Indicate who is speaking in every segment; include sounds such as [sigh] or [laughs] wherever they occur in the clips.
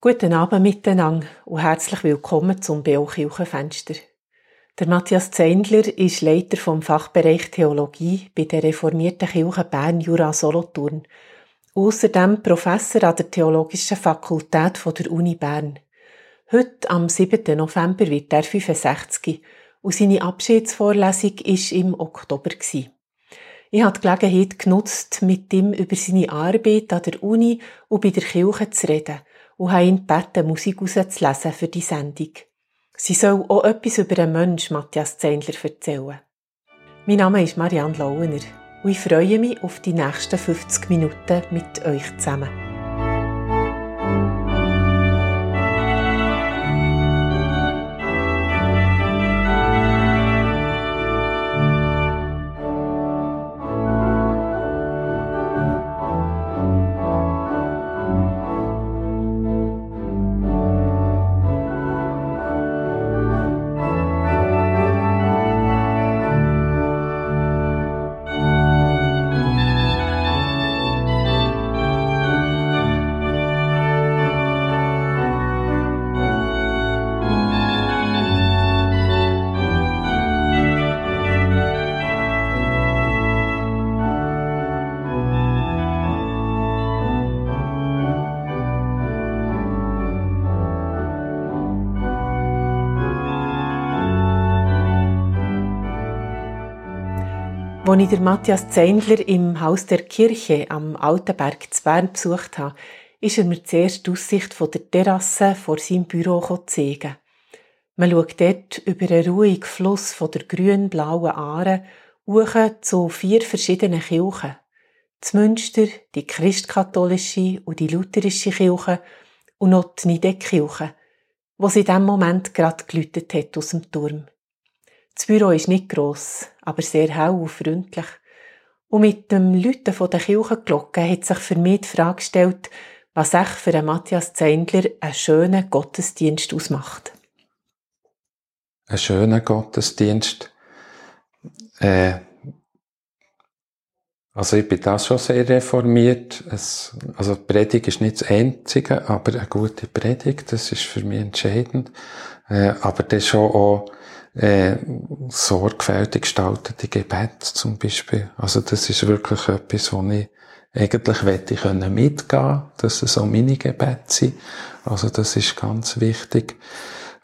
Speaker 1: Guten Abend miteinander und herzlich willkommen zum BO Kirchenfenster. Der Matthias Zeindler ist Leiter vom Fachbereich Theologie bei der reformierten Kirche Bern Jura Solothurn. Außerdem Professor an der Theologischen Fakultät der Uni Bern. Heute, am 7. November, wird er 65 und seine Abschiedsvorlesung war im Oktober. Ich habe die Gelegenheit genutzt, mit ihm über seine Arbeit an der Uni und bei der Kirche zu reden und habe ihn gebeten, Musik rauszulesen für die Sendung. Sie soll auch etwas über den Mensch Matthias Zeindler erzählen. Mein Name ist Marianne Lauener und ich freue mich auf die nächsten 50 Minuten mit euch zusammen. Als ich Matthias Zeindler im Haus der Kirche am Altenberg zu Bern besucht habe, ist er mir zuerst die Aussicht von der Terrasse vor seinem Büro zeigen. Man schaut dort über einen ruhigen Fluss von der grün-blauen Aare hoch zu vier verschiedenen Kirchen. Das Münster, die christkatholische und die lutherische Kirche und noch die Nidek-Kirche, wo sie in diesem Moment gerade gelütet hat aus dem Turm. Das Büro ist nicht gross, aber sehr hell und freundlich. Und mit dem Läuten von der Kirchenglocke hat sich für mich die Frage gestellt, was echt für einen Matthias Zeindler einen schönen Gottesdienst ausmacht.
Speaker 2: Ein schöner Gottesdienst. Äh, also ich bin da schon sehr reformiert. Es, also Predigt ist nicht das Einzige, aber eine gute Predigt, das ist für mich entscheidend. Äh, aber das schon auch äh, sorgfältig gestaltete Gebet zum Beispiel. Also das ist wirklich etwas, wo ich eigentlich wette ich können mitgehen, dass es so meine Gebete sind. Also das ist ganz wichtig.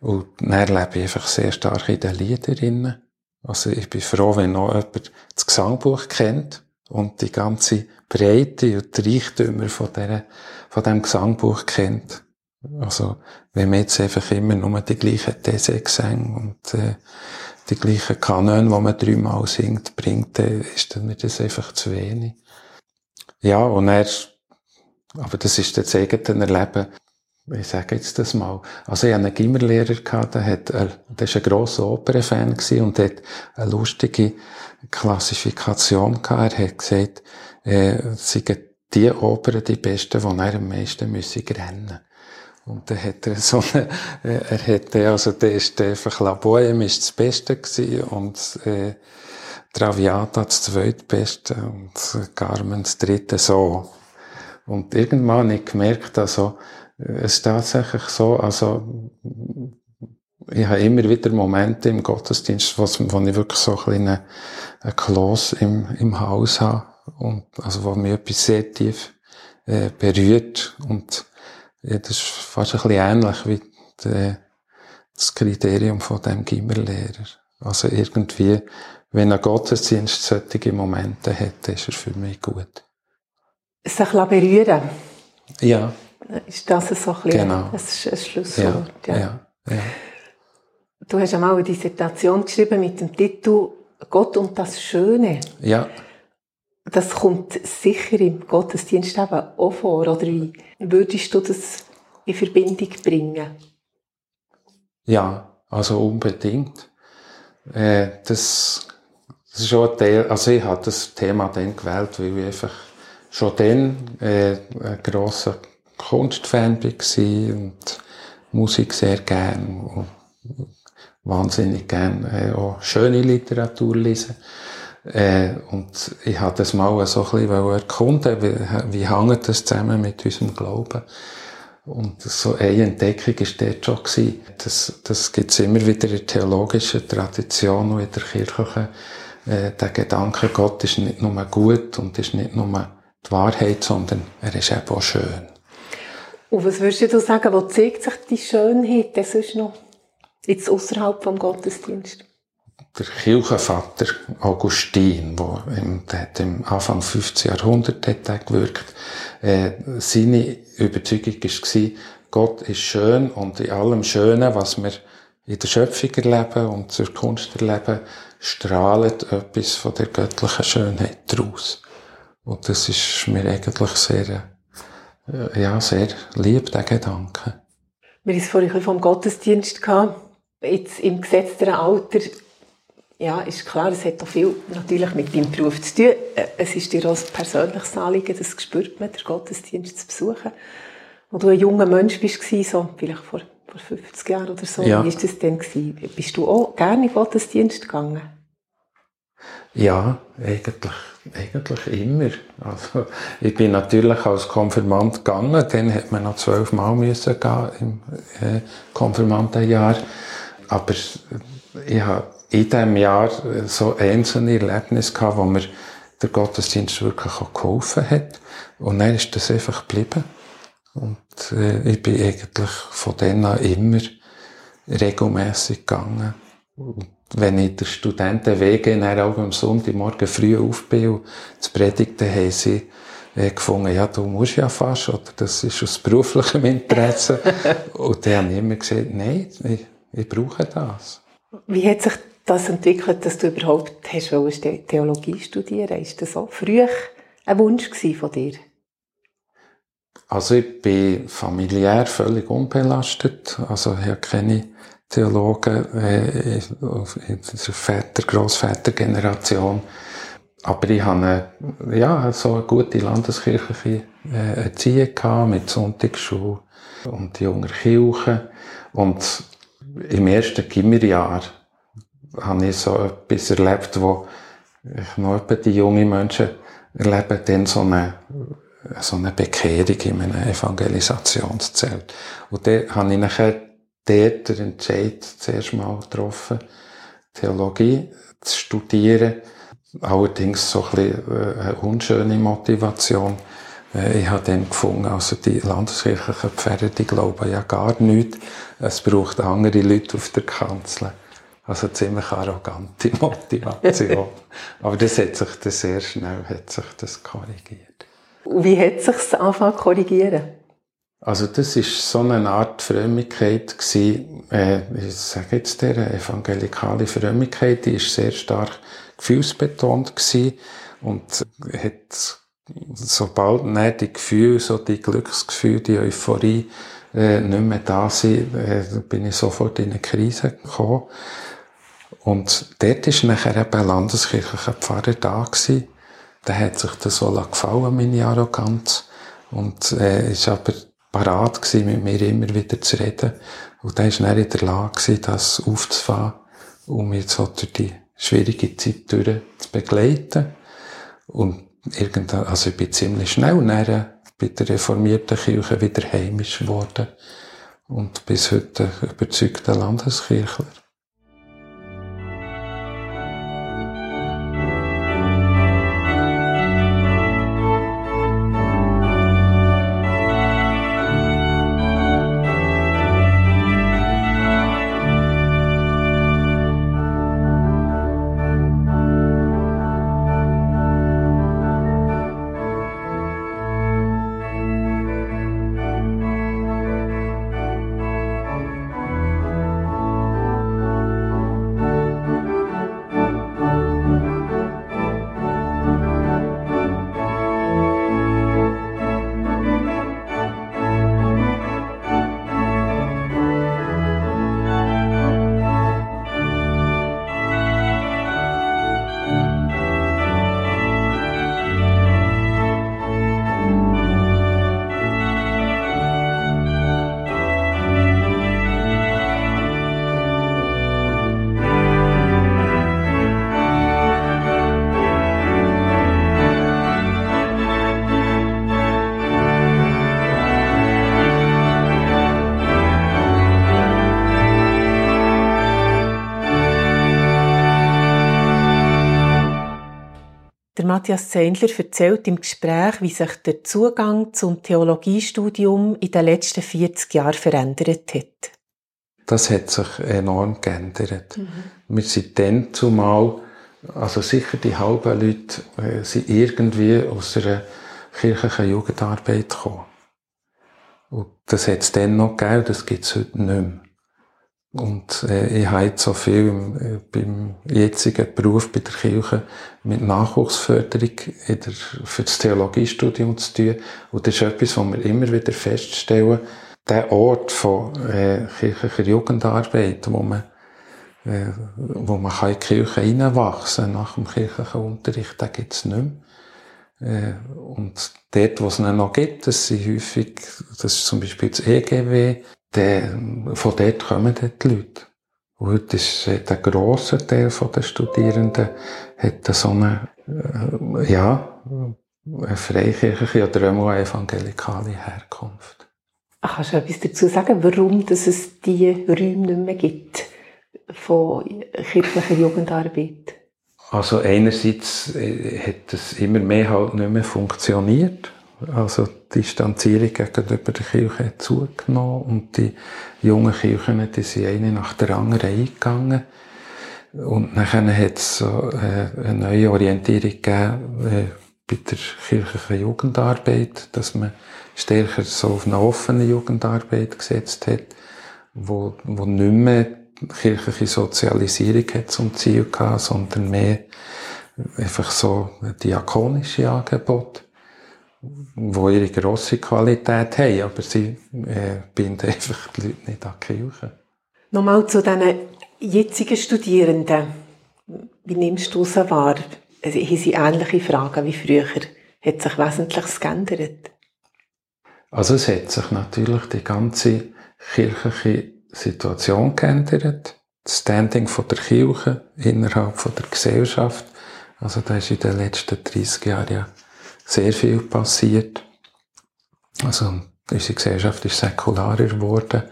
Speaker 2: Und dann lebe ich einfach sehr stark in den Liedern. Also ich bin froh, wenn noch jemand das Gesangbuch kennt und die ganze Breite und die Reichtümer von, dieser, von diesem Gesangbuch kennt. Also, wenn man jetzt einfach immer nur die gleichen These gesang und äh, die gleichen Kanone, die man dreimal singt, bringt, dann ist mir das einfach zu wenig. Ja, und er, aber das ist das eigene Erleben, ich sage jetzt das mal. Also ich hatte einen Gimmerlehrer, der, hat, der war ein grosser Opernfan und hat eine lustige Klassifikation gehabt. Er hat gesagt, äh, seien die Opern die besten, die er am meisten müssen rennen und dann hat er so eine, äh, er hätte, also der ist einfach La Bohème ist das Beste gewesen und, äh, Traviata das zweitbeste und Carmen das dritte so. Und irgendwann habe ich gemerkt, also, es ist tatsächlich so, also, ich habe immer wieder Momente im Gottesdienst, wo, wo ich wirklich so ein kleines ein Kloß im, im Haus habe und, also, wo mich etwas sehr tief, äh, berührt und, ja, das ist fast ein bisschen ähnlich wie die, das Kriterium von dem Gimmerlehrer. Also irgendwie, wenn ein Gottesdienst solche Momente hat, ist er für mich gut.
Speaker 1: Sich berühren.
Speaker 2: Ja.
Speaker 1: Ist das so ein bisschen
Speaker 2: genau.
Speaker 1: ein, ein Schlusswort?
Speaker 2: Ja, ja. ja,
Speaker 1: Du hast einmal eine Dissertation geschrieben mit dem Titel Gott und das Schöne.
Speaker 2: Ja.
Speaker 1: Das kommt sicher im Gottesdienst eben auch vor. Oder wie würdest du das in Verbindung bringen?
Speaker 2: Ja, also unbedingt. Äh, das, das ist schon ein Teil, also ich habe das Thema dann gewählt, weil ich einfach schon dann äh, ein grosser Kunstfan war und Musik sehr gern und wahnsinnig gern äh, auch schöne Literatur lesen. Äh, und ich habe das mal so ein bisschen erkunden, wie, wie hängt das zusammen mit unserem Glauben. Und so eine Entdeckung war dort schon gewesen. Das, das gibt's immer wieder in der theologischen Tradition und in der kirchlichen, äh, der Gedanke, Gott ist nicht nur gut und ist nicht nur die Wahrheit, sondern er ist eben auch schön.
Speaker 1: Und was würdest du sagen, wo zeigt sich die Schönheit das ist noch jetzt außerhalb vom Gottesdienst?
Speaker 2: Der Kirchenvater Augustin, der im, der im Anfang 15. Jahrhundert hat gewirkt, äh, seine Überzeugung war, Gott ist schön und in allem Schönen, was wir in der Schöpfung erleben und zur Kunst erleben, strahlt etwas von der göttlichen Schönheit daraus. Und das ist mir eigentlich sehr, äh, ja, sehr lieb, der Gedanke.
Speaker 1: Wir haben es vorhin vom Gottesdienst gehabt. Jetzt im gesetzten Alter, ja, ist klar, es hat auch viel natürlich mit deinem Beruf zu tun. Es ist dir auch ein persönliches Anliegen, das spürt man, den Gottesdienst zu besuchen. Als du ein junger Mensch bist, so, vielleicht vor, vor 50 Jahren oder so, ja. wie war das denn? Gewesen? Bist du auch gerne in den Gottesdienst gegangen?
Speaker 2: Ja, eigentlich, eigentlich immer. Also, ich bin natürlich als Konfirmand gegangen, dann hat man noch zwölfmal müssen gehen im äh, Konfirmandenjahr. Aber ich habe in diesem Jahr so einzelne Erlebnisse gehabt, wo mir der Gottesdienst wirklich auch geholfen hat. Und dann ist das einfach geblieben. Und äh, ich bin eigentlich von dann an immer regelmäßig gegangen. Und wenn ich der Studentenwege dann auch am Sonntagmorgen früh auf bin und zu predigen, haben sie äh, gefunden, ja, du musst ja fast, oder das ist aus beruflichem Interesse. [laughs] und dann habe ich immer gesagt, nein, ich, ich brauche das.
Speaker 1: Wie hat sich das entwickelt, dass du überhaupt hast Theologie studieren Ist das so früh ein Wunsch von dir?
Speaker 2: Also ich bin familiär völlig unbelastet. Also ich habe keine Theologen äh, in der Väter, Grossvätergeneration. Aber ich hatte eine, ja, so eine gute landeskirchliche äh, Erziehung gehabt, mit Sonntagsschule und junger Kirche. Und im ersten Gimmerjahr habe ich so etwas erlebt, wo ich noch die jungen Menschen erleben, dann so eine, so eine Bekehrung in einem Evangelisationszelt. Und dann habe ich nachher dort den Entscheid zuerst mal getroffen, Theologie zu studieren. Allerdings so ein bisschen äh, eine unschöne Motivation. Äh, ich habe dann gefunden, also die landeskirchlichen Pferde, die glauben ja gar nichts. Es braucht andere Leute auf der Kanzel. Also ziemlich arrogante [laughs] Motivation. Aber das hat sich dann sehr schnell hat sich das korrigiert.
Speaker 1: Wie hat sich das angefangen korrigieren?
Speaker 2: Also das ist so eine Art Frömmigkeit gewesen, äh, ich sage jetzt der evangelikale Frömmigkeit, die ist sehr stark gefühlsbetont gewesen und hat sobald dann die Gefühle, so die Glücksgefühle, die Euphorie äh, nicht mehr da sind, äh, bin ich sofort in eine Krise gekommen. Und dort ist nachher eben ein landeskirchlicher Pfarrer da gewesen. Der hat sich das so gefallen, meine Arroganz. Und äh, ist aber parat mit mir immer wieder zu reden. Und der ist dann in der Lage gewesen, das aufzufahren, um mich so durch die schwierige Zeit durch zu begleiten. Und irgendwann, also ich bin ziemlich schnell nachher bei der reformierten Kirche wieder heimisch geworden und bis heute überzeugter Landeskirchler.
Speaker 1: Matthias Zendler erzählt im Gespräch, wie sich der Zugang zum Theologiestudium in den letzten 40 Jahren verändert hat.
Speaker 2: Das hat sich enorm geändert. Mhm. Wir sind dann zumal, also sicher die halben Leute äh, sind irgendwie aus einer kirchlichen Jugendarbeit gekommen. Und das hat es dann noch gegeben, das gibt es heute nicht mehr. Und äh, ich habe jetzt so viel im, äh, beim jetzigen Beruf bei der Kirche mit Nachwuchsförderung in der, für das Theologiestudium zu tun. Und das ist etwas, was wir immer wieder feststellen. Der Ort von äh, kirchlicher Jugendarbeit, wo man, äh, wo man kann in die Kirche hineinwachsen nach dem kirchlichen Unterricht, den gibt es nicht mehr. Äh, und dort, wo es noch gibt, das sind häufig, das ist zum Beispiel das EGW, der, von dort kommen dort die Leute. Und heute ist der grosse Teil der Studierenden hat so eine, äh, ja, eine freikirchliche oder eine evangelikale Herkunft.
Speaker 1: Ach, kannst du etwas dazu sagen, warum dass es diese Räume nicht mehr gibt von kirchlicher Jugendarbeit?
Speaker 2: Also einerseits äh, hat es immer mehr halt nicht mehr funktioniert. Also die Distanzierung gegenüber der Kirche hat zugenommen und die jungen Kirchen, die sind eine nach der anderen eingegangen. Und dann hat es so äh, eine neue Orientierung gegeben äh, bei der kirchlichen Jugendarbeit, dass man stärker so auf eine offene Jugendarbeit gesetzt hat, wo, wo nicht mehr kirchliche Sozialisierung hat zum Ziel gehabt, sondern mehr einfach so diakonische Angebote, wo ihre grosse Qualität haben, aber sie äh, binden einfach die Leute nicht an die Kirche.
Speaker 1: Nochmal zu diesen jetzigen Studierenden. Wie nimmst du sie wahr? Also, haben sie ähnliche Fragen wie früher? Hat sich Wesentliches geändert?
Speaker 2: Also es hat sich natürlich die ganze kirchliche Situation geändert. Das Standing von der Kirche innerhalb von der Gesellschaft. Also da ist in den letzten 30 Jahren ja sehr viel passiert. Also unsere Gesellschaft ist säkularer geworden.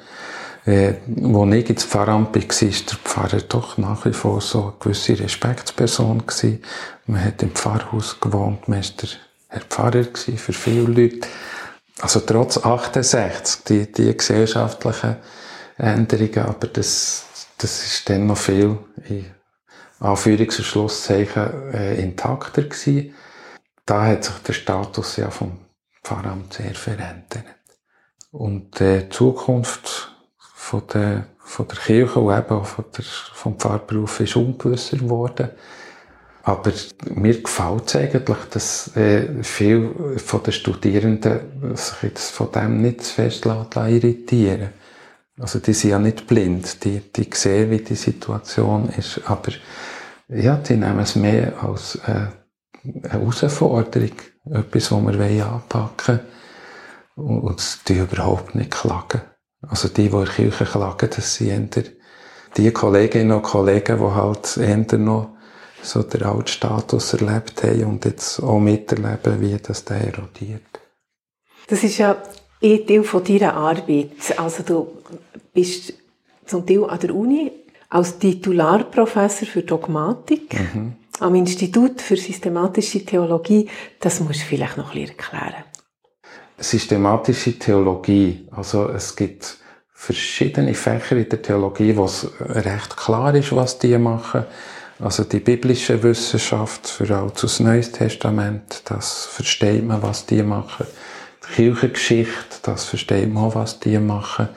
Speaker 2: Äh, wo ich ins Pfarramt war, war der Pfarrer doch nach wie vor so eine gewisse Respektsperson gewesen. Man hat im Pfarrhaus gewohnt, man war der Herr Pfarrer für viele Leute. Also trotz 68, die, die gesellschaftlichen Änderungen, aber das, das ist dann noch viel in Anführungs- und Schlusszeichen äh, intakter gewesen. Da hat sich der Status ja vom Pfarramt sehr verändert. Und die Zukunft von der, von der Kirche und eben auch von der, vom Pfarrberuf ist ungewisser geworden. Aber mir gefällt es eigentlich, dass äh, viele von den Studierenden sich jetzt von dem nicht zu fest irritieren Also die sind ja nicht blind, die, die sehen, wie die Situation ist, aber ja, die nehmen es mehr als äh, Herausforderung, etwas, was wir anpacken wollen und die überhaupt nicht klagen. Also die, die in der Kirche klagen, das sind eher die Kolleginnen und Kollegen, die halt eher noch so den alten Status erlebt haben und jetzt auch miterleben, wie das da erodiert.
Speaker 1: Das ist ja ein Teil von deiner Arbeit. Also du bist zum Teil an der Uni als Titularprofessor für Dogmatik mhm. Am Institut für systematische Theologie. Das musst du vielleicht noch ein erklären.
Speaker 2: Systematische Theologie, also es gibt verschiedene Fächer in der Theologie, wo es recht klar ist, was die machen. Also die biblische Wissenschaft für Altes und Neues Testament, das versteht man, was die machen. Die Kirchengeschichte, das versteht man, was die machen.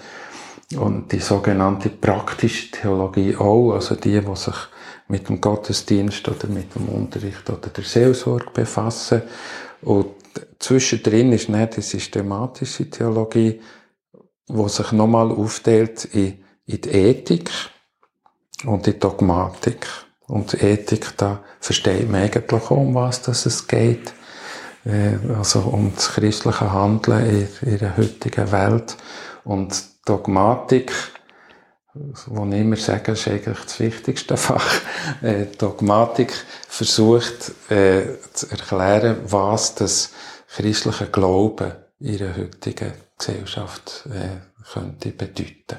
Speaker 2: Und die sogenannte praktische Theologie auch, also die, die sich mit dem Gottesdienst oder mit dem Unterricht oder der Seelsorge befassen. Und zwischendrin ist nicht die systematische Theologie, wo sich nochmal aufteilt in, in die Ethik und die Dogmatik. Und Ethik, da versteht man eigentlich auch, um was das es geht. Äh, also um das christliche Handeln in, in der heutigen Welt. Und Dogmatik, wo ich immer sage, ist eigentlich das wichtigste Fach. Äh, Dogmatik versucht äh, zu erklären, was das christliche Glauben in der heutigen Gesellschaft äh, könnte bedeuten.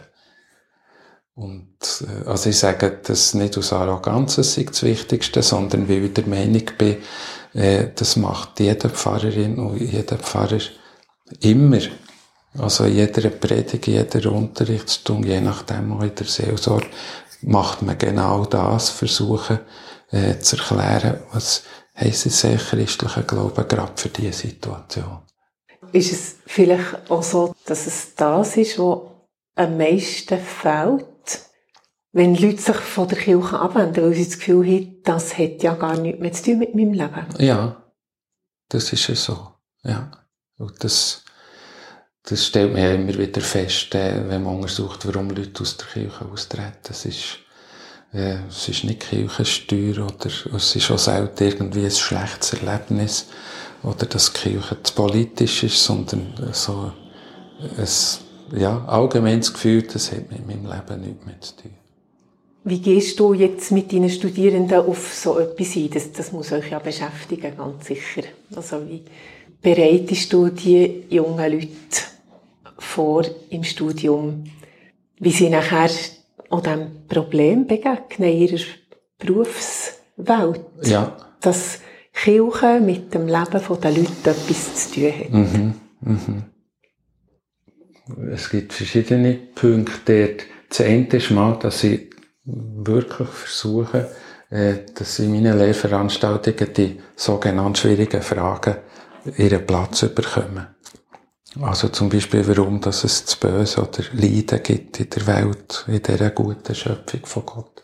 Speaker 2: Und, äh, also ich sage das nicht aus Arroganz, das ist das Wichtigste, sondern weil ich der Meinung bin, äh, das macht jede Pfarrerin und jeder Pfarrer immer. Also in jeder Predigt, jeder Unterrichtsstunde, je nachdem auch in der Seelsorge, macht man genau das, versuchen äh, zu erklären, was heisst es eigentlich christlicher Glauben gerade für diese Situation.
Speaker 1: Ist es vielleicht auch so, dass es das ist, was am meisten fehlt, wenn Leute sich von der Kirche abwenden, weil sie das Gefühl haben, das hat ja gar nichts mehr zu tun mit meinem Leben?
Speaker 2: Ja, das ist ja so. Ja. Und das, das stellt man ja immer wieder fest, äh, wenn man untersucht, warum Leute aus der Kirche austreten. Es ist, äh, es ist nicht Kirchensteuer oder es ist auch selten irgendwie ein schlechtes Erlebnis oder dass die Kirche zu politisch ist, sondern so ein ja, allgemeines Gefühl, das hat mit meinem Leben nichts mehr zu tun.
Speaker 1: Wie gehst du jetzt mit deinen Studierenden auf so etwas ein? Das, das muss euch ja beschäftigen, ganz sicher. Also wie bereitest du die jungen Leute vor im Studium, wie sie nachher auch diesem Problem begegnen in ihrer Berufswelt?
Speaker 2: Ja.
Speaker 1: Dass Kirche mit dem Leben der Leute etwas zu tun hat.
Speaker 2: Mhm. Mhm. Es gibt verschiedene Punkte dort. Das eine ist mal, dass ich wirklich versuche, äh, dass in meinen Lehrveranstaltungen die sogenannten schwierigen Fragen ihren Platz bekommen. Also zum Beispiel, warum dass es zu böse oder Leiden gibt in der Welt, in dieser guten Schöpfung von Gott.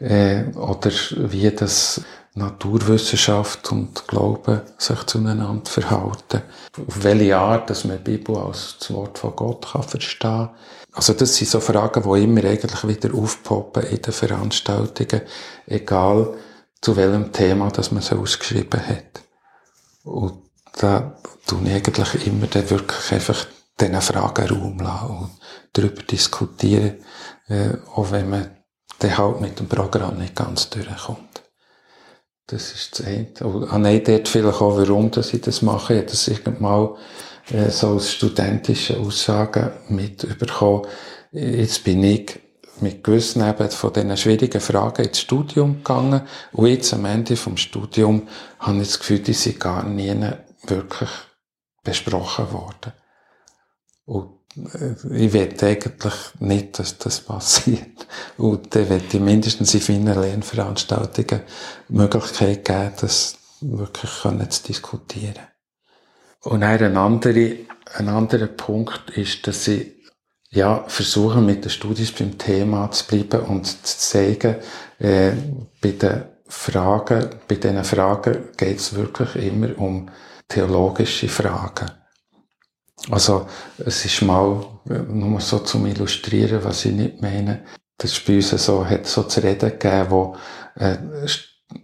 Speaker 2: Äh, oder wie das Naturwissenschaft und Glaube sich zueinander verhalten. Auf welche Art, dass man die Bibel als das Wort von Gott kann verstehen kann. Also das sind so Fragen, die immer eigentlich wieder aufpoppen in den Veranstaltungen, egal zu welchem Thema das man so ausgeschrieben hat. Und da ich eigentlich immer dann wirklich einfach diesen Fragen Raum lassen und darüber diskutieren, äh, auch wenn man dann halt mit dem Programm nicht ganz durchkommt. Das ist das eine. Und ah, dort vielleicht auch, warum dass ich das mache. Ich habe das irgendwann äh, so aus studentischen Aussagen mitbekommen. Jetzt bin ich mit gewissen eben von diesen schwierigen Fragen ins Studium gegangen. Und jetzt am Ende vom Studium habe ich das Gefühl, die sind gar nie wirklich besprochen worden. Und äh, ich will eigentlich nicht, dass das [laughs] passiert. Und dann will ich mindestens in vielen Lernveranstaltungen die Möglichkeit geben, das wirklich zu diskutieren. Und ein anderer, ein anderer Punkt ist, dass ich ja, versuche mit den Studien beim Thema zu bleiben und zu zeigen, äh, bei den Fragen, bei diesen Fragen geht es wirklich immer um theologische Fragen. Also, es ist mal, nur so zum Illustrieren, was ich nicht meine. Das ist bei uns so, hat so zu reden gegeben, wo äh,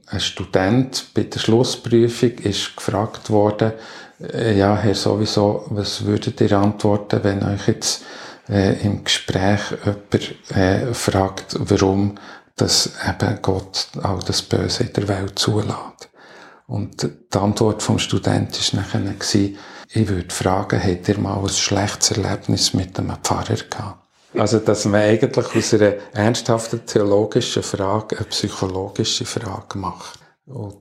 Speaker 2: ein Student bei der Schlussprüfung ist gefragt worden, äh, ja, Herr sowieso, was würdet ihr antworten, wenn euch jetzt äh, im Gespräch jemand äh, fragt, warum das eben Gott all das Böse in der Welt zulässt. Und die Antwort vom Student war nachher, ich würde fragen, habt ihr mal ein schlechtes Erlebnis mit einem Pfarrer gehabt? Also, dass man eigentlich aus einer ernsthaften theologischen Frage eine psychologische Frage macht. Und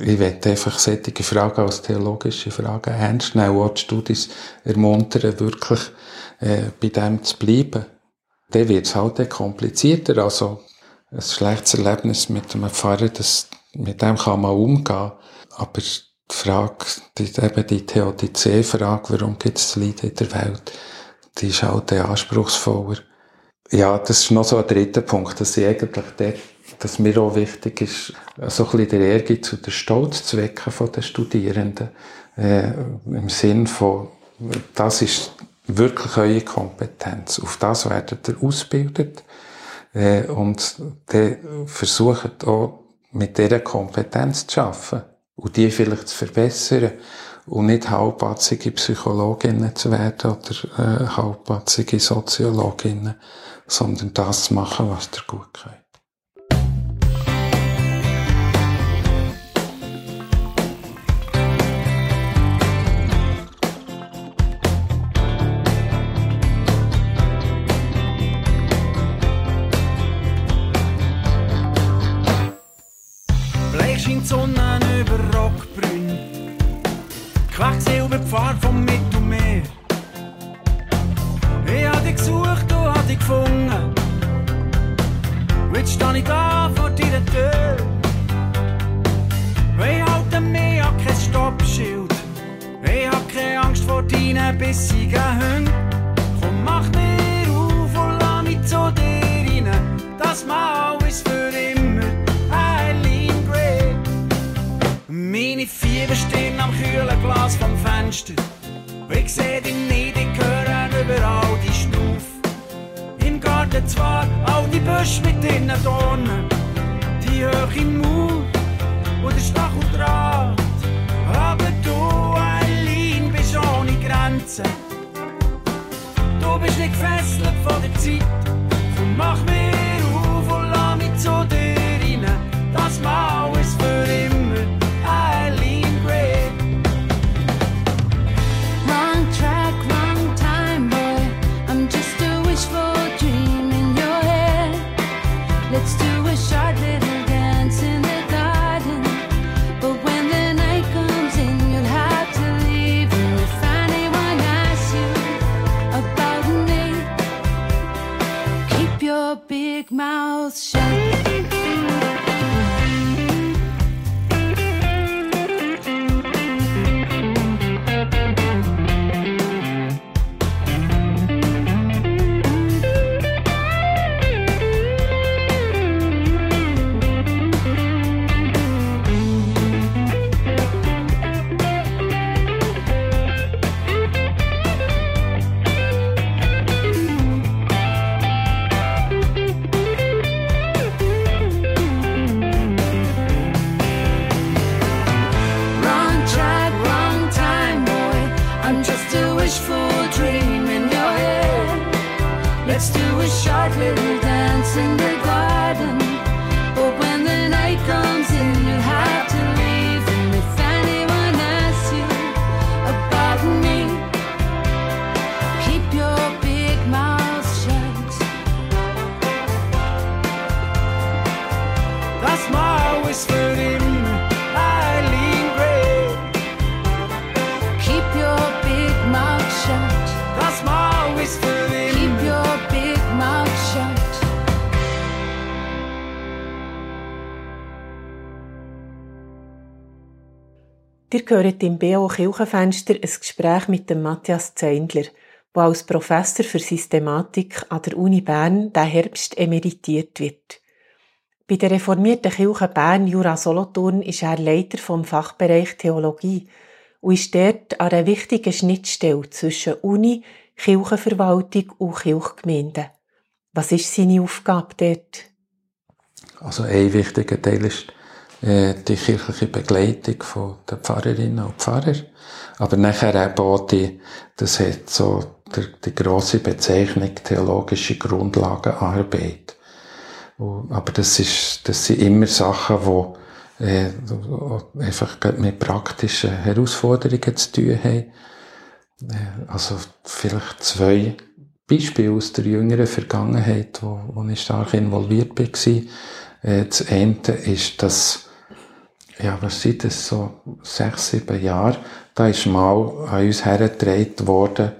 Speaker 2: ich werde einfach solche Fragen als theologische Fragen ernst nehmen und die Studis ermuntern, wirklich äh, bei dem zu bleiben. Dann wird es halt komplizierter. Also, ein schlechtes Erlebnis mit einem Pfarrer, das, mit dem kann man umgehen. Aber die Frage, die, eben die Theodizee-Frage, warum gibt es Leid in der Welt, die ist halt anspruchsvoller. Ja, das ist noch so ein dritter Punkt, dass ich eigentlich dort, dass mir auch wichtig ist, so ein bisschen der Ehrgeiz und der Stolz zu wecken von den Studierenden. Äh, Im Sinn von, das ist wirklich eure Kompetenz. Auf das werdet ihr ausgebildet. Äh, und dann versucht auch, mit dieser Kompetenz zu arbeiten und die vielleicht zu verbessern und nicht halbpatzige Psychologinnen zu werden oder äh, halbpatzige Soziologinnen, sondern das zu machen, was ihr gut könnt.
Speaker 3: Fieber stehen am kühlen Glas vom Fenster. Ich seh dich nicht, ich höre überall die Schnuf. Im Garten zwar all die Büsche mit ihren Dornen, die hohe Mauer und der Stacheldraht. Aber du, Eileen, bist ohne Grenzen. Du bist nicht gefesselt von der Zeit. Komm, mach mir
Speaker 1: Ihr hört im BO Kirchenfenster ein Gespräch mit dem Matthias Zeindler, der als Professor für Systematik an der Uni Bern diesen Herbst emeritiert wird. Bei der reformierten Kirche Bern Jura Solothurn ist er Leiter vom Fachbereich Theologie und ist dort an einer wichtigen Schnittstelle zwischen Uni, Kirchenverwaltung und Kirchgemeinden. Was ist seine Aufgabe dort?
Speaker 2: Also ein wichtiger Teil ist die kirchliche Begleitung von der Pfarrerinnen und Pfarrer. Aber nachher eben auch die, das hat so die, die grosse Bezeichnung theologische Grundlagenarbeit. Und, aber das ist, das sind immer Sachen, wo äh, einfach mit praktischen Herausforderungen zu tun haben. Äh, also vielleicht zwei Beispiele aus der jüngeren Vergangenheit, wo, wo ich stark involviert war. Äh, das eine ist, dass, ja, was sind das, so sechs, sieben Jahre, da ist mal an uns hergetragen worden,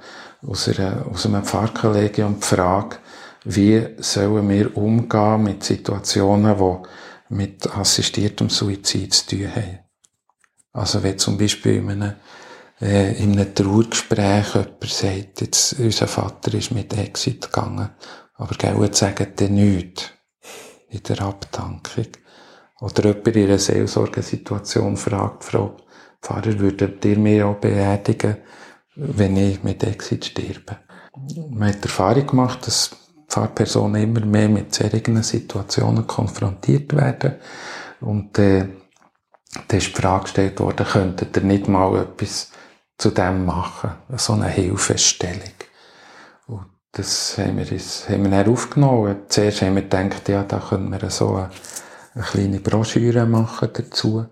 Speaker 2: aus, einer, aus einem Pfarrkollegium die Frage, wie sollen wir umgehen mit Situationen, die mit assistiertem Suizid zu tun haben. Also wenn zum Beispiel in einem, äh, in einem Trauergespräch jemand sagt, jetzt, unser Vater ist mit Exit gegangen, aber gell, jetzt sagen die nichts in der Abdankung. Oder jemand in einer Seelsorgesituation fragt, Frau Pfarrer, würdet ihr mich auch beerdigen, wenn ich mit Exit sterbe? Man hat die Erfahrung gemacht, dass Pfarrpersonen immer mehr mit solchen Situationen konfrontiert werden. Und äh, da ist die Frage gestellt worden, könntet ihr nicht mal etwas zu dem machen? So eine Hilfestellung. Das haben wir, uns, haben wir aufgenommen. Zuerst haben wir gedacht, ja, da können wir so eine, eine kleine Broschüre machen dazu.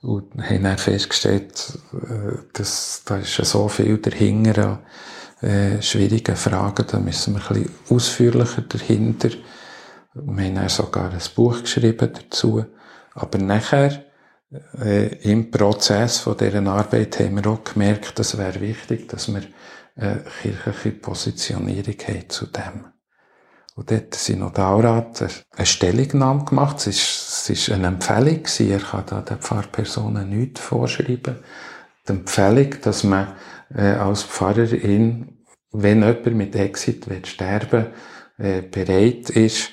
Speaker 2: Und haben dann festgestellt, äh, dass da ist so viel dahinter, äh, schwierige Fragen, da müssen wir ein bisschen ausführlicher dahinter. Wir haben dann sogar ein Buch geschrieben dazu. Aber nachher äh, im Prozess von deren Arbeit haben wir auch gemerkt, es wäre wichtig, dass wir eine kirchliche Positionierung haben zu dem. Und dort sind noch Daurat eine Stellungnahme gemacht. Es ist, es ist eine Empfehlung gewesen. Er kann da den Pfarrpersonen nichts vorschreiben. Die Empfehlung, dass man äh, als Pfarrerin, wenn jemand mit Exit will sterben äh, bereit ist,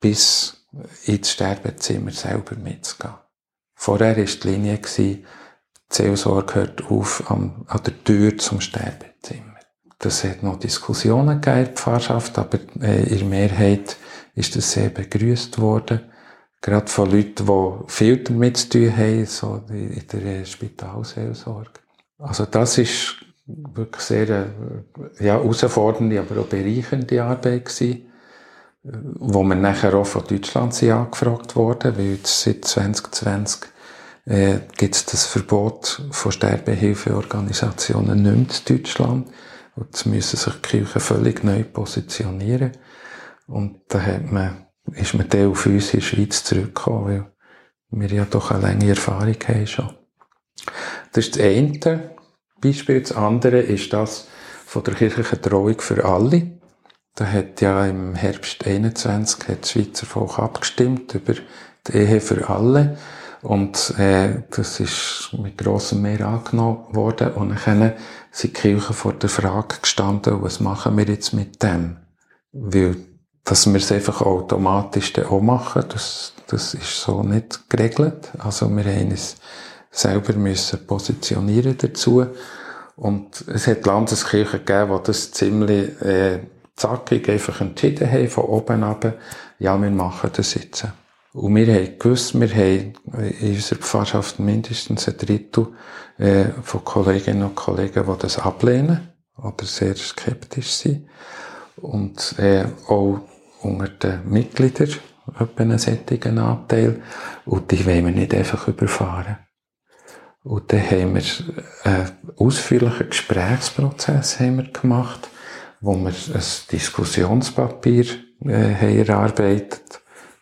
Speaker 2: bis ins Sterbezimmer selber mitzugehen. Vorher war die Linie, die Seelsorge hört auf an, an der Tür zum Sterbezimmer. Das hat noch Diskussionen gegeben in der Pfarrschaft, aber äh, in der Mehrheit ist das sehr begrüßt worden. Gerade von Leuten, die viel damit zu tun haben, so in der Spitalseelsorge. Also das ist wirklich sehr äh, ja, herausfordernde, aber auch bereichernde Arbeit gewesen, wo wir nachher auch von Deutschland sind angefragt worden, weil jetzt seit 2020 äh, gibt es das Verbot von Sterbehilfeorganisationen nicht mehr in Deutschland. Jetzt müssen sich die Kirchen völlig neu positionieren. Und da hat man, ist man dann auf uns in die Schweiz zurückgekommen, weil wir ja doch eine lange Erfahrung haben schon. Das ist das eine Beispiel. Das andere ist das von der kirchlichen Trauung für alle. Da hat ja im Herbst 21 hat das Schweizer Volk abgestimmt über die Ehe für alle. Und äh, das ist mit grossem Mehr angenommen worden. Und dann sind die Kirchen vor der Frage gestanden, was machen wir jetzt mit dem? Weil, dass wir es einfach automatisch dann auch machen, das, das ist so nicht geregelt. Also wir haben uns selber müssen positionieren dazu. Und es hat Landeskirchen gegeben, die das ziemlich äh, zackig einfach entschieden haben, von oben ab, ja, wir machen das jetzt. Und wir haben gewusst, wir haben in unserer Pfarrschaft mindestens ein Drittel äh, von Kolleginnen und Kollegen, die das ablehnen oder sehr skeptisch sind. Und äh, auch unter den Mitgliedern einen sättigen Anteil. Und die wollen wir nicht einfach überfahren. Und dann haben wir einen ausführlichen Gesprächsprozess haben wir gemacht, wo wir ein Diskussionspapier äh, haben erarbeitet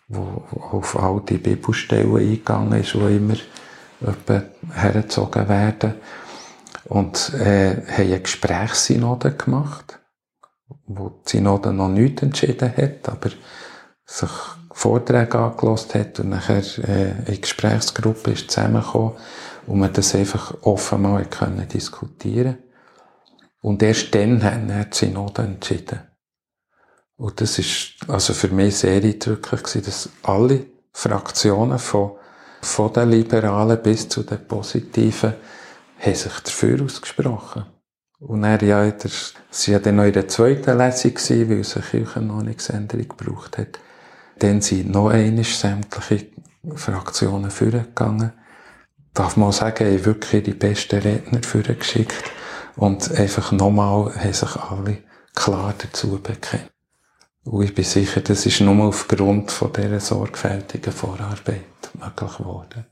Speaker 2: wo auf all die Bibelstellen eingegangen ist, die immer etwa hergezogen werden. Und äh, haben eine Gesprächssynode gemacht, wo die Synode noch nichts entschieden hat, aber sich Vorträge angelost hat und nachher äh, eine Gesprächsgruppe ist zusammengekommen und man das einfach offen mal können diskutieren Und erst dann haben wir die Synode entschieden. Und das ist also für mich sehr eindrücklich gewesen, dass alle Fraktionen von, von den Liberalen bis zu den Positiven haben sich dafür ausgesprochen. Und er ja, es war ja dann noch in der zweiten Lesung weil es eine Kirchenordnungsänderung gebraucht hat. Dann sind noch einmal sämtliche Fraktionen vorgegangen. Darf man sagen, ich wirklich die besten Redner vorgeschickt. Und einfach nochmal haben sich alle klar dazu bekennt. Und ich bin sicher, das ist nur aufgrund von dieser sorgfältigen Vorarbeit möglich geworden.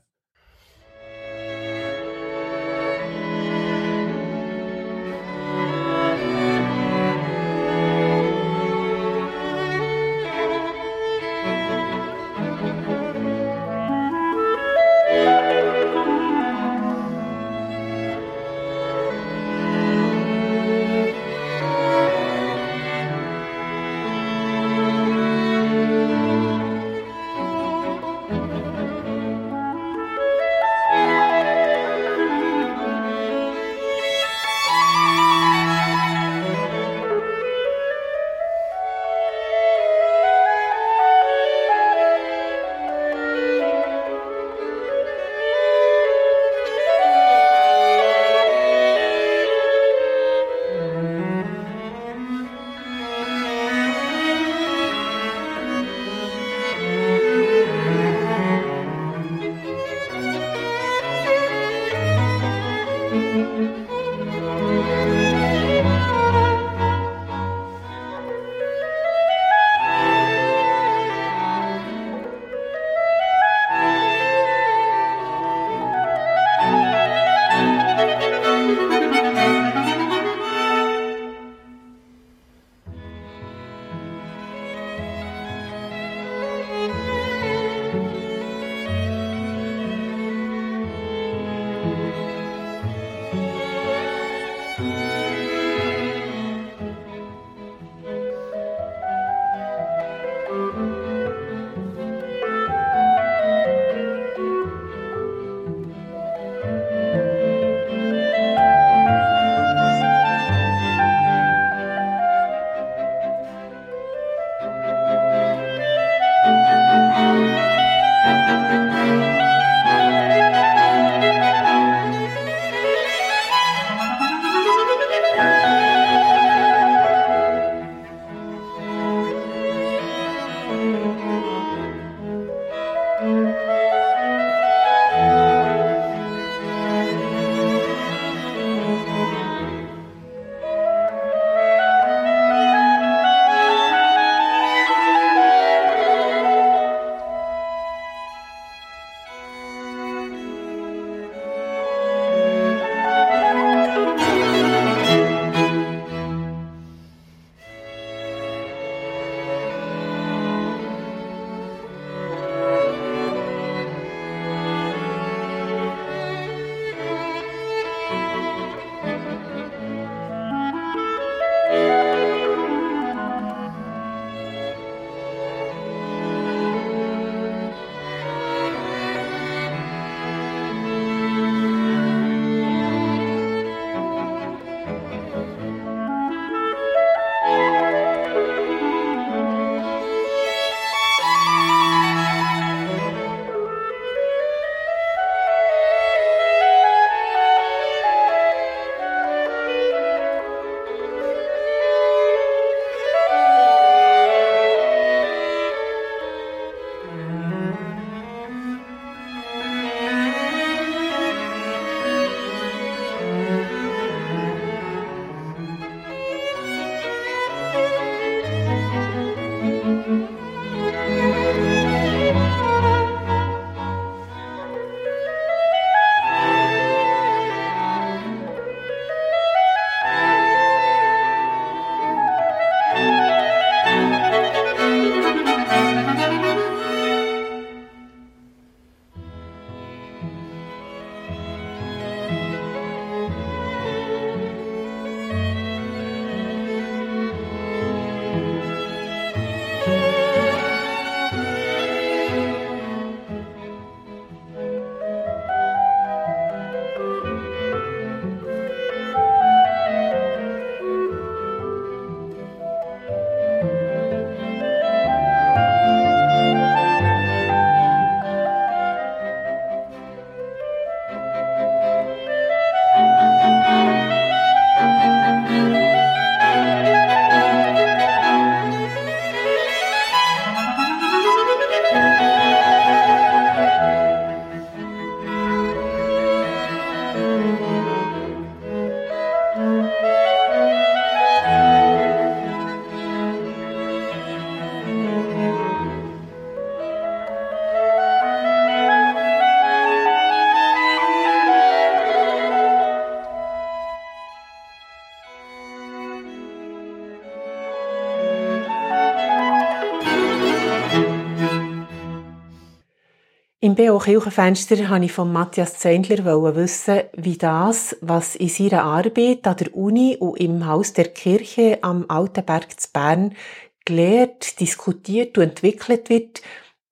Speaker 1: Im B.O. Kirchenfenster wollte ich von Matthias Zeindler wissen, wie das, was in seiner Arbeit an der Uni und im Haus der Kirche am Altenberg zu Bern gelehrt, diskutiert und entwickelt wird,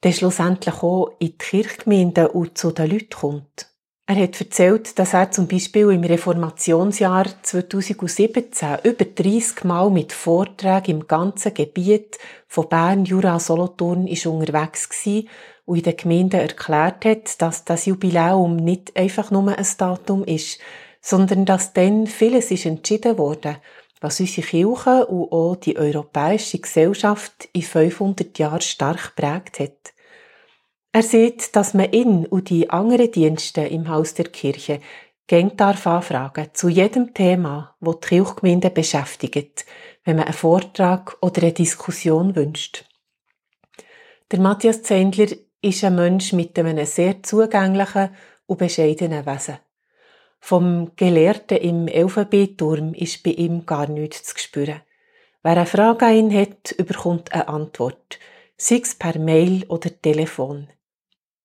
Speaker 1: dann schlussendlich auch in die Kirchgemeinden und zu den Leuten kommt. Er hat erzählt, dass er zum Beispiel im Reformationsjahr 2017 über 30 Mal mit Vorträgen im ganzen Gebiet von Bern, Jura, Solothurn ist unterwegs war und in den Gemeinden erklärt hat, dass das Jubiläum nicht einfach nur ein Datum ist, sondern dass dann vieles ist entschieden wurde, was unsere Kirche und auch die europäische Gesellschaft in 500 Jahren stark prägt hat. Er sieht, dass man ihn und die anderen Dienste im Haus der Kirche gern darf anfragen zu jedem Thema, wo die Kirchgemeinde beschäftigt, wenn man einen Vortrag oder eine Diskussion wünscht. Der Matthias Zendler ist ein Mensch mit einem sehr zugänglichen und bescheidenen Wesen. Vom Gelehrten im Elfenbeinturm ist bei ihm gar nichts zu spüren. Wer eine Frage an ihn hat, überkommt eine Antwort, sei es per Mail oder Telefon.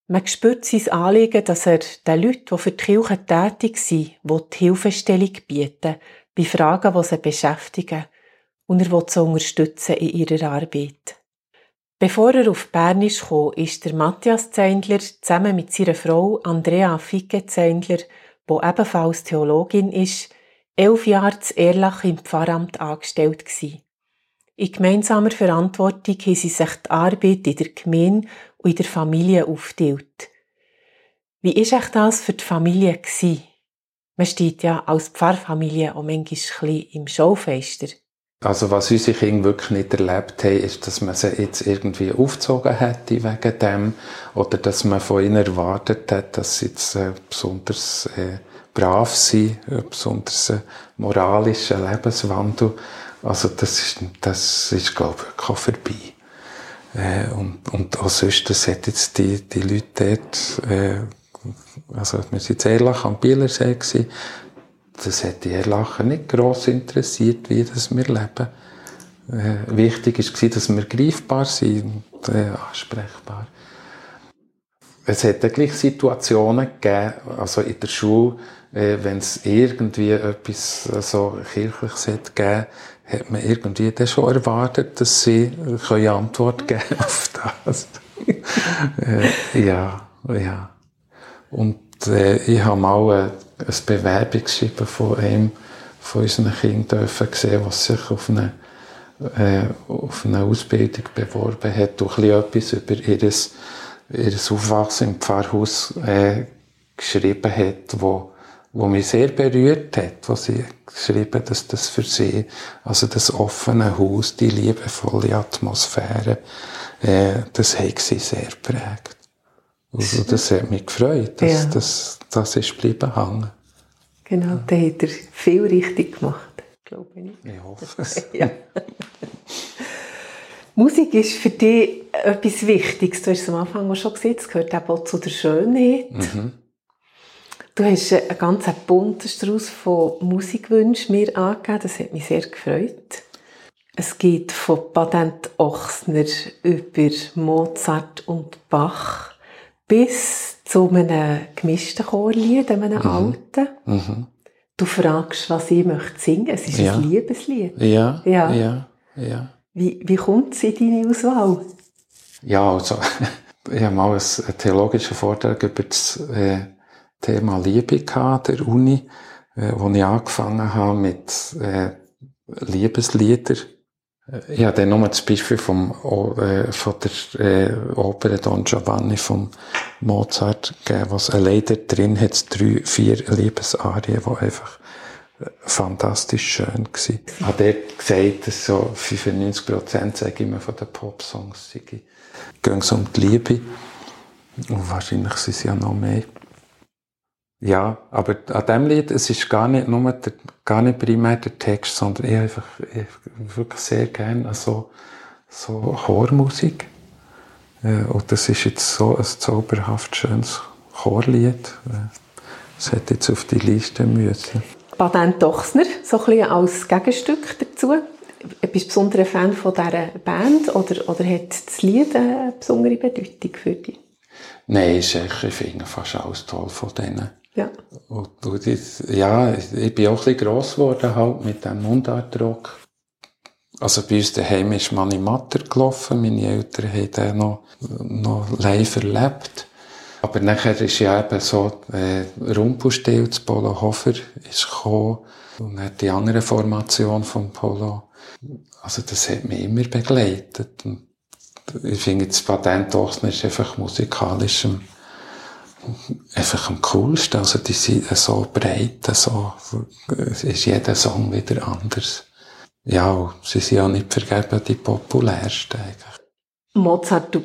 Speaker 1: Man spürt sein Anliegen, dass er den Leuten, die für die Kirche tätig sind, die Hilfestellung bieten, bei Fragen, die sie beschäftigen, und er will sie unterstützen in ihrer Arbeit. Bevor er auf Bern gekommen, ist der Matthias Zeindler zusammen mit seiner Frau Andrea Ficke Zeindler, die ebenfalls Theologin ist, elf Jahre zu Erlach im Pfarramt angestellt gewesen. In gemeinsamer Verantwortung haben sie sich die Arbeit in der Gemeinde und in der Familie aufteilt. Wie ist echt das für die Familie? Man steht ja als Pfarrfamilie auch manchmal ein bisschen im Schaufenster.
Speaker 2: Also was unsere Kinder wirklich nicht erlebt haben, ist, dass man sie jetzt irgendwie aufgezogen hätte wegen dem oder dass man von ihnen erwartet hat, dass sie jetzt äh, besonders äh, brav sind, äh, besonders äh, moralischen Lebenswandel. Also das ist, das ist glaube ich, auch vorbei. Äh, und, und auch sonst, das hat jetzt die, die Leute dort, äh, also wir sind sehr ehrlich am Bielersee gewesen, das hat die Erlacher nicht gross interessiert, wie das wir leben. Äh, wichtig war, dass wir greifbar sind und äh, ansprechbar. Es hat dann gleich Situationen gegeben, also in der Schule, äh, wenn es irgendwie etwas äh, so Kirchliches hat gegeben, hat man irgendwie dann schon erwartet, dass sie eine Antwort geben [laughs] auf das. äh, ja, ja. Und äh, ich habe mal ein Bewerbungsschreiben von einem von unseren Kindern dürfen sehen, was sich auf eine, äh, auf eine Ausbildung beworben hat und etwas über ihr, ihr Aufwachsen im Pfarrhaus äh, geschrieben hat, wo, wo mich sehr berührt hat, wo sie geschrieben dass das für sie, also das offene Haus, die liebevolle Atmosphäre, äh, das hat sie sehr prägt. Also das hat mich gefreut, dass ja. das, das ist bleiben hängen.
Speaker 1: Genau, da hat er viel richtig gemacht, glaube ich.
Speaker 2: Ich hoffe es. [laughs]
Speaker 1: ja. Musik ist für dich etwas Wichtiges. Du hast es am Anfang schon gesagt, es gehört auch zu der Schönheit. Mhm. Du hast einen ganz bunten Strauß von Musikwünschen mir angegeben. Das hat mich sehr gefreut. Es geht von Patent Ochsner über Mozart und Bach bis zu einem gemischten Chorlied, einem mhm. alten. Mhm. Du fragst, was ich möchte singen. Es ist ja. ein Liebeslied.
Speaker 2: Ja, ja, ja. ja.
Speaker 1: Wie, wie kommt es in deine Auswahl?
Speaker 2: Ja, also, [laughs] ich habe mal einen theologischen Vortrag über das äh, Thema Liebe gehabt, der Uni, äh, wo ich angefangen habe mit äh, Liebeslieder ich habe dann nur das Beispiel vom, äh, von der äh, Oper Don Giovanni vom Mozart gegeben, was leider drin hat, drei, vier Liebesarien, die einfach äh, fantastisch schön waren. Ich habe dort gesagt, dass so 95 Prozent, sage ich immer, von den Popsongs gehen es um die Liebe. Und wahrscheinlich sind es ja noch mehr. Ja, aber an dem Lied, es ist gar nicht nur der, gar nicht primär der Text, sondern ich einfach, ich wirklich sehr gerne so, so Chormusik. Äh, und das ist jetzt so ein zauberhaft schönes Chorlied. Es hätte jetzt auf die Liste müssen.
Speaker 1: Patent Dochsner, so ein bisschen als Gegenstück dazu. Bist du besonderer Fan von dieser Band oder, oder hat das Lied eine besondere Bedeutung für dich?
Speaker 2: Nein, ich finde fast alles toll von denen.
Speaker 1: Ja.
Speaker 2: Und, und ich, ja, ich bin auch ein bisschen gross geworden halt mit dem Mundartrock. Also bei uns daheim ist Mani Matter gelaufen. Meine Eltern haben den noch, noch live erlebt. Aber nachher ist ja eben so, äh, Rumpelstil zu Polo Hofer ist gekommen. Und dann die andere Formation vom Polo. Also das hat mich immer begleitet. Und ich finde, das Patent Ochsner ist einfach musikalisch am, einfach am coolsten. Also die sind so breit, so, es ist jeder Song wieder anders. Ja, sie sind ja nicht vergeben die populärsten eigentlich.
Speaker 1: Mozart, du,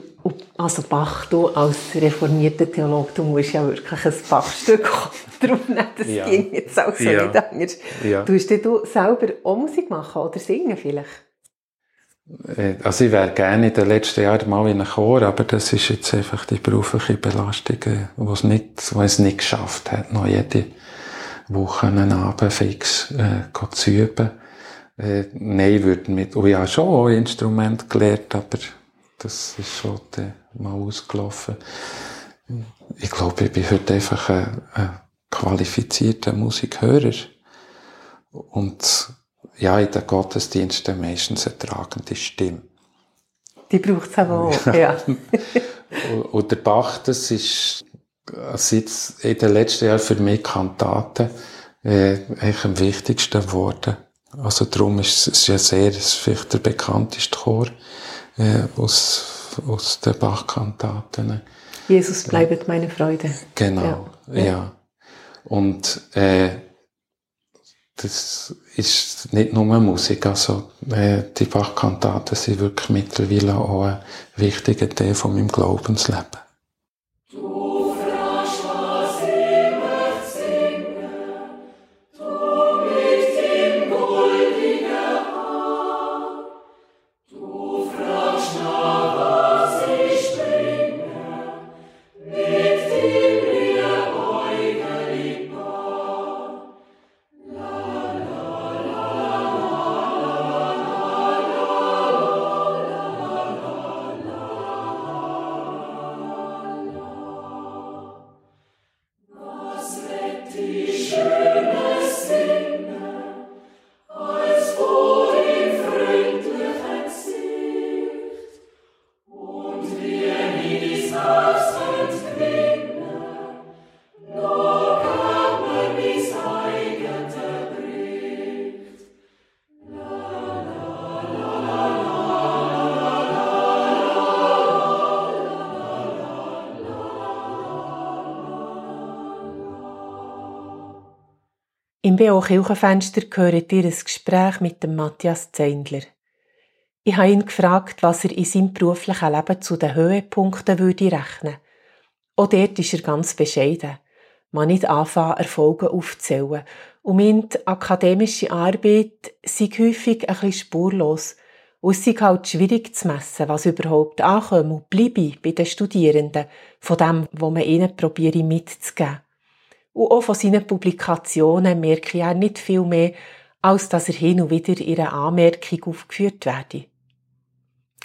Speaker 1: also Bach, du als reformierter Theologe, du musst ja wirklich ein Bachstück [laughs] drauf nehmen, das
Speaker 2: Ja.
Speaker 1: ging jetzt auch so
Speaker 2: Ja.
Speaker 1: nicht anders.
Speaker 2: Ja.
Speaker 1: Tust du selber auch Musik machen oder singen vielleicht?
Speaker 2: Äh, Also ich wäre gerne in den letzten Jahren mal in einem Chor, aber das ist jetzt einfach die berufliche Belastung, äh, wo es nicht, wo es nicht geschafft hat, noch jede Woche einen Abend fix äh, zu üben. Äh, nein, würde mit, oh ja, schon auch Instrument gelernt, aber das ist schon dann mal ausgelaufen. Ich glaube, ich bin heute einfach ein, ein qualifizierter Musikhörer. Und ja, in den Gottesdiensten meistens eine tragende Stimme.
Speaker 1: Die braucht es aber auch, ja. [laughs]
Speaker 2: Und- Und der Bach, das ist jetzt in den letzten Jahren für mich Kantaten äh, eigentlich am wichtigsten geworden. Also darum ist es ja sehr, es vielleicht der bekannteste Chor äh, aus, aus den Bach-Kantaten.
Speaker 1: Jesus bleibt meine Freude.
Speaker 2: Genau,
Speaker 1: Ja.
Speaker 2: ja. Und äh, das ist nicht nur Musik, also äh, die Bach-Kantaten sind wirklich mittlerweile auch ein wichtiger Teil von meinem Glaubensleben.
Speaker 1: Im BO Kirchenfenster gehört ihr ein Gespräch mit dem Matthias Zeindler. Ich habe ihn gefragt, was er in seinem beruflichen Leben zu den Höhepunkten würde rechnen. Auch dort ist er ganz bescheiden. Man nicht anfangen, Erfolge aufzählen. Und meint, akademische Arbeit sei häufig bisschen spurlos. Und es sei halt schwierig zu messen, was überhaupt ankommt und bleibe bei den Studierenden, von dem, was man ihnen probiere mitzugeben. Und auch von seinen Publikationen merke ich nicht viel mehr, als dass er hin und wieder in einer Anmerkung aufgeführt werde.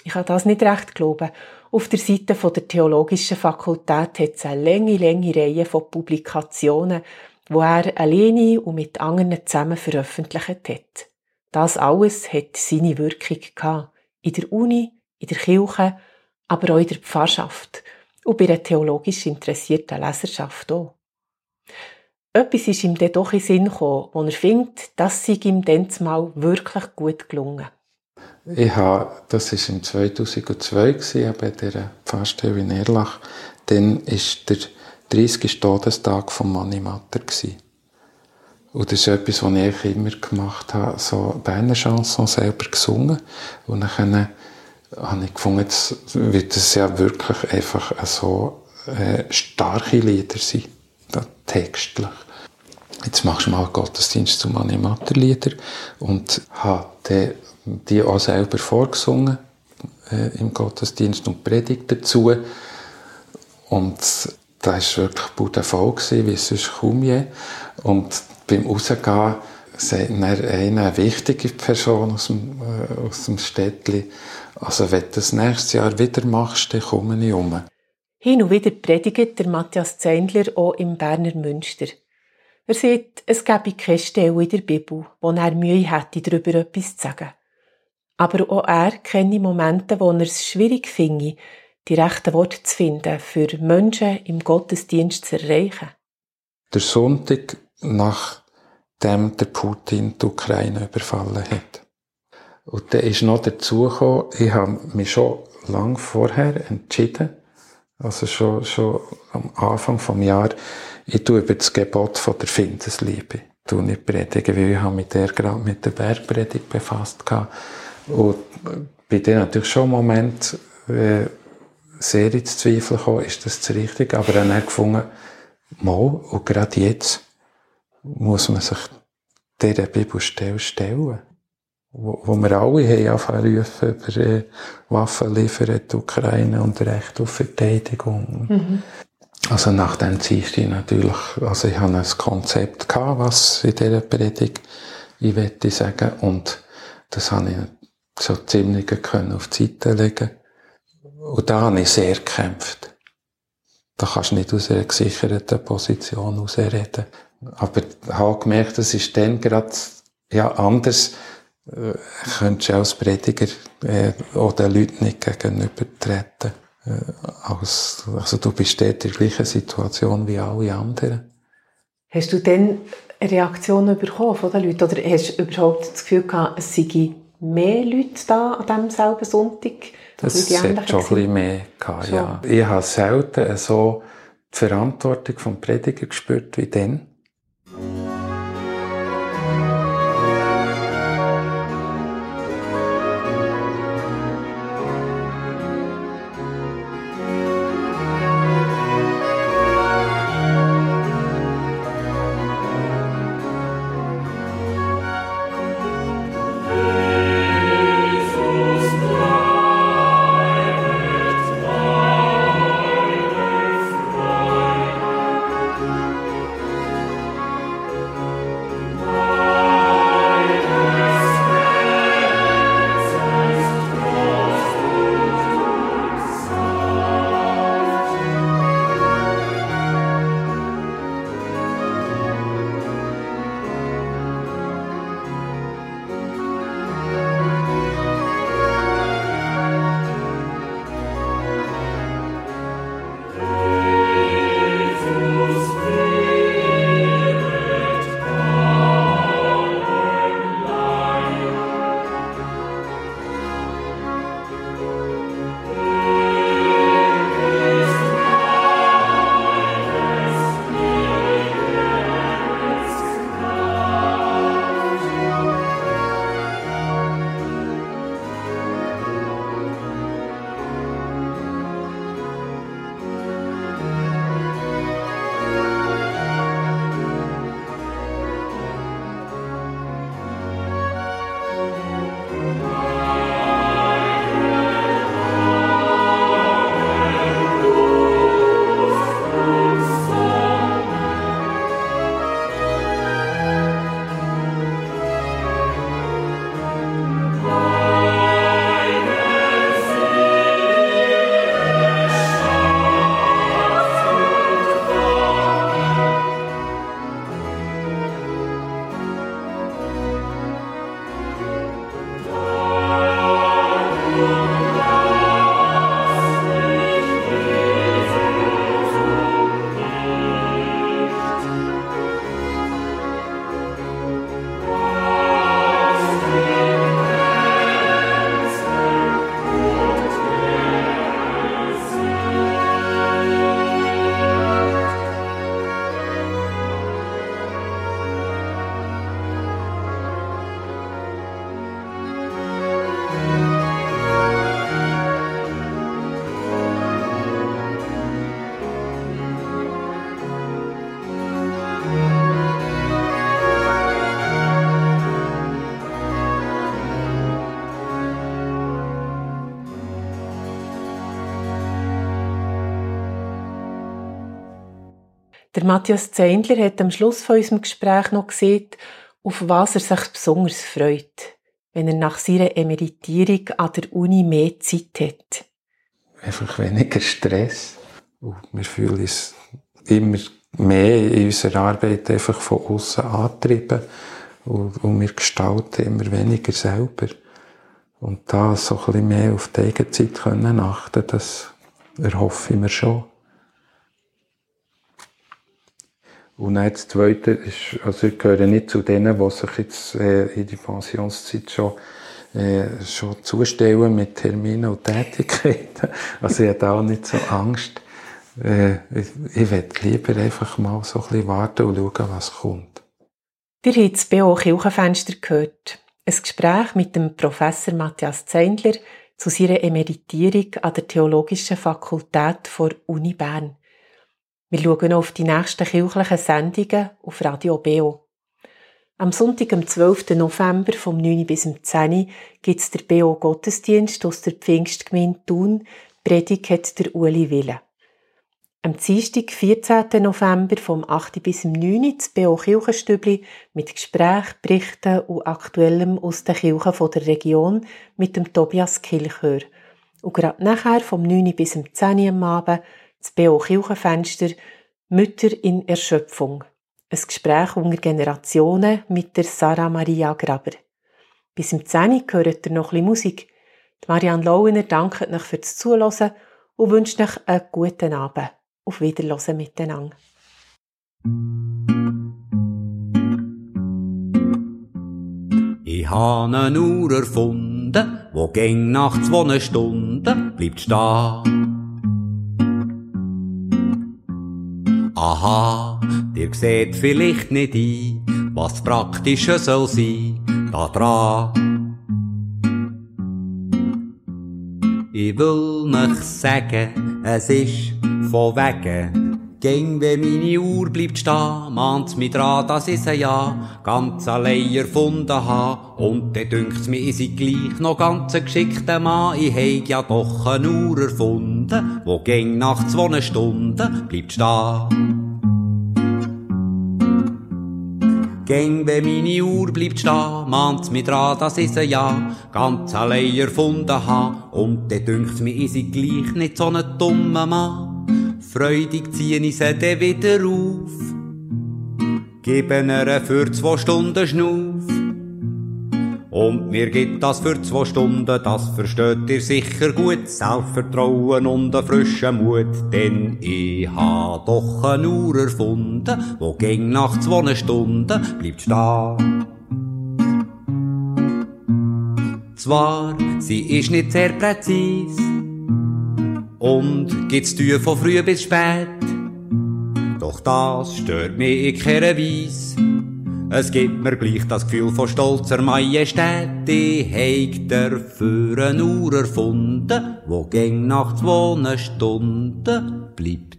Speaker 1: Ich kann das nicht recht glauben. Auf der Seite der Theologischen Fakultät hat es eine lange, lange Reihe von Publikationen, wo er alleine und mit anderen zusammen veröffentlicht hat. Das alles hat seine Wirkung gehabt. In der Uni, in der Kirche, aber auch in der Pfarrschaft und bei der theologisch interessierten Leserschaft auch. Etwas ist ihm dann doch in den Sinn gekommen, wo er findet, das sei ihm dann mal wirklich gut gelungen.
Speaker 2: Ich habe, das war im 2002 gewesen, bei dieser Pfarrstelle in Erlach. Dann ist der 30. Todestag von Manni Matter. Und das ist etwas, was ich immer gemacht habe, so Berner Chanson selber gesungen. Und dann habe ich gefunden, jetzt wird das ja wirklich einfach so äh, starke Lieder sein, textlich. Jetzt machst du mal Gottesdienst zum Animatorlieder und habe die, die auch selber vorgesungen äh, im Gottesdienst und Predigt dazu. Und da war wirklich Bude voll, wie sonst kaum je. Und beim Rausgehen sagt mir eine, wichtige Person aus dem, äh, aus dem Städtli, also wenn du das nächstes Jahr wieder machst, dann komme ich um.
Speaker 1: Hin und wieder predigt der Matthias Zeindler auch im Berner Münster. Er sagt, es gebe keine Stelle in der Bibel, wo er Mühe hätte, darüber etwas zu sagen. Aber auch er kenne Momente, wo er es schwierig finde, die rechten Worte zu finden, für Menschen im Gottesdienst zu erreichen.
Speaker 2: Der Sonntag, nachdem der Putin die Ukraine überfallen hat. Und dann ist noch dazu gekommen, ich habe mich schon lang vorher entschieden, also schon, schon am Anfang vom Jahr, ich tue über das Gebot von der Findesliebe, tue nicht predigen, weil ich habe mit der gerade mit der Bergpredigt befasst gehabt. Und bei dem natürlich schon im Moment äh, sehr ins Zweifel gekommen, ist das das Richtige, aber dann habe ich gefunden, mal, und gerade jetzt muss man sich dieser Bibelstelle stellen wo, wo wir alle haben angefangen rufen über äh, Waffen liefern die Ukraine und Recht auf Verteidigung. Mhm. Also nach dem Dienstag natürlich, also ich hatte ein Konzept gehabt, was in dieser Predigt ich wette sagen, und das habe ich so ziemlich können auf die Seite legen. Und da habe ich sehr gekämpft. Da kannst du nicht aus einer gesicherten Position herausreden. Aber ich habe gemerkt, das ist dann gerade, ja, anders, äh, könntest du als Prediger äh, auch den Leuten nicht gegenübertreten. Äh, als, also du bist dort in der gleichen Situation wie alle anderen.
Speaker 1: Hast du dann eine Reaktion bekommen von den Leuten? Oder hast du überhaupt das Gefühl gehabt, es seien mehr Leute da an diesem selben Sonntag?
Speaker 2: Das hat schon ein bisschen mehr gehabt, ja. Ich habe selten so die Verantwortung vom Prediger gespürt wie dann.
Speaker 1: Matthias Zeindler hat am Schluss von unserem Gespräch noch gesehen, auf was er sich besonders freut, wenn er nach seiner Emeritierung an der Uni mehr Zeit hat.
Speaker 2: Einfach weniger Stress. Und wir fühlen uns immer mehr in unserer Arbeit einfach von außen angetrieben. Und, und wir gestalten immer weniger selber. Und da so ein bisschen mehr auf die Eigenzeit können achten, das erhoffe ich mir schon. Und dann das Zweite ist, also ich gehöre nicht zu denen, die sich jetzt äh, in die Pensionszeit schon, äh, schon zustellen mit Terminen und Tätigkeiten. [laughs] Also ich habe auch nicht so Angst. Äh, ich, ich will lieber einfach mal so ein bisschen warten und schauen, was kommt.
Speaker 1: Ihr habt das BO Kirchenfenster gehört. Ein Gespräch mit dem Professor Matthias Zeindler zu seiner Emeritierung an der Theologischen Fakultät der Uni Bern. Wir schauen auf die nächsten kirchlichen Sendungen auf Radio BO. Am Sonntag, am 12. November, vom 9. bis 10. gibt es der BO Gottesdienst aus der Pfingstgemeinde Thun. Predigt hat der Uli Wille. Am Dienstag, 14. November, vom 8. bis 9. das BO Kirchenstübli mit Gesprächen, Berichten und Aktuellem aus den Kirchen der Region mit dem Tobias Kilchör. Und gerade nachher, vom 9. bis 10. am Abend, das BO Kirchenfenster Mütter in Erschöpfung. Ein Gespräch unter Generationen mit der Sarah Maria Graber. Bis im 10. hört ihr noch ein bisschen Musik. Marianne Lauener dankt euch fürs Zuhören und wünscht euch einen guten Abend. Auf Wiederhören miteinander.
Speaker 4: Ich habe eine Uhr erfunden, wo gäng nach zwei Stunden bleibt stehen. Aha, dir seht vielleicht nicht ein, was praktischer soll sein, da dran. Ich will nicht sagen, es ist von wegen. Gäng, wenn meine Uhr bleibt stehen, mahnt's mich dran, dass ich sie ja ganz allein erfunden ha. Und dann dünkt's mir, ich sei gleich noch ganz ein geschickter Mann. Ich heig ja doch eine Uhr erfunden, wo gäng nach zwei Stunden bleibt stehen. Gäng, wenn meine Uhr bleibt stehen, mahnt's mich dran, dass ich sie ja ganz allein erfunden ha. Und dann dünkt's mir, ich sei gleich nicht so ein dummer Mann. Freudig zieh ich sie dann wieder auf. Geben ihr für zwei Stunden Schnuff. Und mir gibt das für zwei Stunden, das versteht ihr sicher gut. Selbstvertrauen und einen frischen Mut, denn ich ha doch eine Uhr erfunden, wo ging nach zwei Stunden bleibt stehen. Zwar, sie ist nicht sehr präzis, und gibt's Tür von früh bis spät. Doch das stört mich in keiner Weise. Es gibt mir gleich das Gefühl von stolzer Majestät. Ich heig dafür eine Uhr erfunden, wo gäng nach zwei Stunden bleibt